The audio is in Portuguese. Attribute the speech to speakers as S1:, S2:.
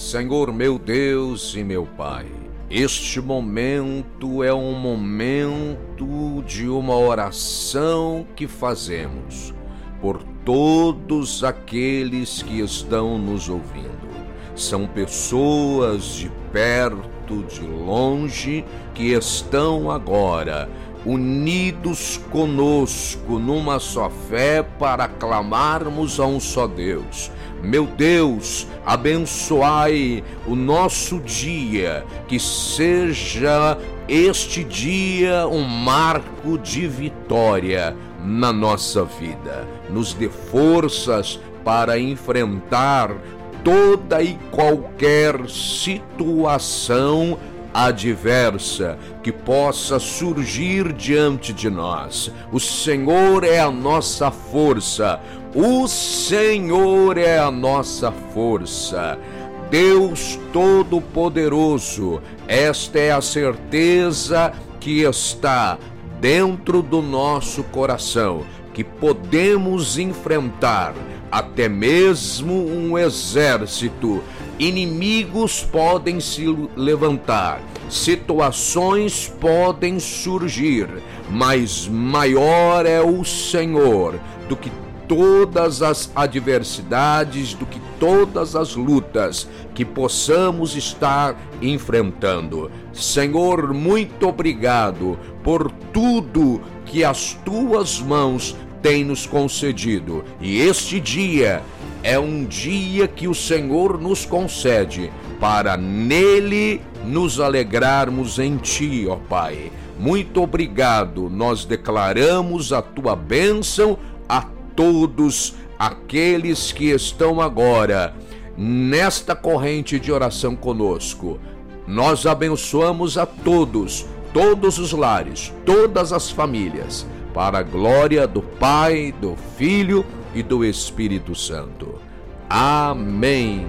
S1: Senhor meu Deus e meu Pai, este momento é um momento de uma oração que fazemos por todos aqueles que estão nos ouvindo. São pessoas de perto, de longe, que estão agora unidos conosco numa só fé para clamarmos a um só Deus. Meu Deus, abençoai o nosso dia, que seja este dia um marco de vitória na nossa vida. Nos dê forças para enfrentar toda e qualquer situação adversa que possa surgir diante de nós. O Senhor é a nossa força, o Senhor é a nossa força. Deus Todo-Poderoso, esta é a certeza que está dentro do nosso coração, que podemos enfrentar até mesmo um exército Inimigos podem se levantar, situações podem surgir, mas maior é o Senhor do que todas as adversidades, do que todas as lutas que possamos estar enfrentando. Senhor, muito obrigado por tudo que as tuas mãos têm nos concedido. E este dia é um dia que o Senhor nos concede para nele nos alegrarmos em Ti, ó Pai. Muito obrigado, nós declaramos a Tua bênção a todos aqueles que estão agora nesta corrente de oração conosco. Nós abençoamos a todos, todos os lares, todas as famílias, para a glória do Pai, do Filho e do Espírito Santo. Amém.